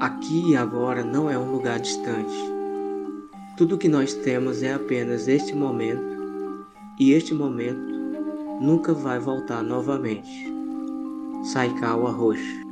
Aqui e agora não é um lugar distante. Tudo que nós temos é apenas este momento, e este momento nunca vai voltar novamente. Saikawa Rocha